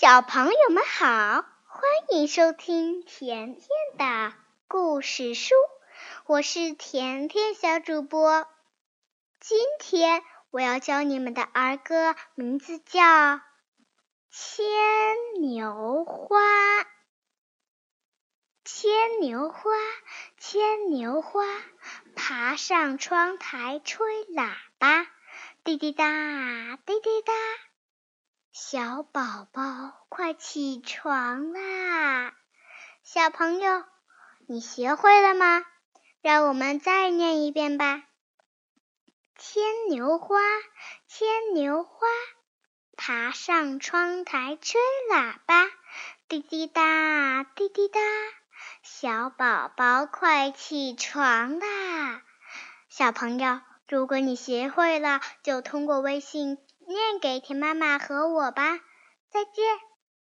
小朋友们好，欢迎收听甜甜的故事书，我是甜甜小主播。今天我要教你们的儿歌名字叫《牵牛花》。牵牛花，牵牛花，爬上窗台吹喇叭，滴滴答，滴滴答。小宝宝，快起床啦！小朋友，你学会了吗？让我们再念一遍吧。牵牛花，牵牛花，爬上窗台吹喇叭，滴滴答，滴滴答。小宝宝，快起床啦！小朋友，如果你学会了，就通过微信。念给田妈妈和我吧，再见。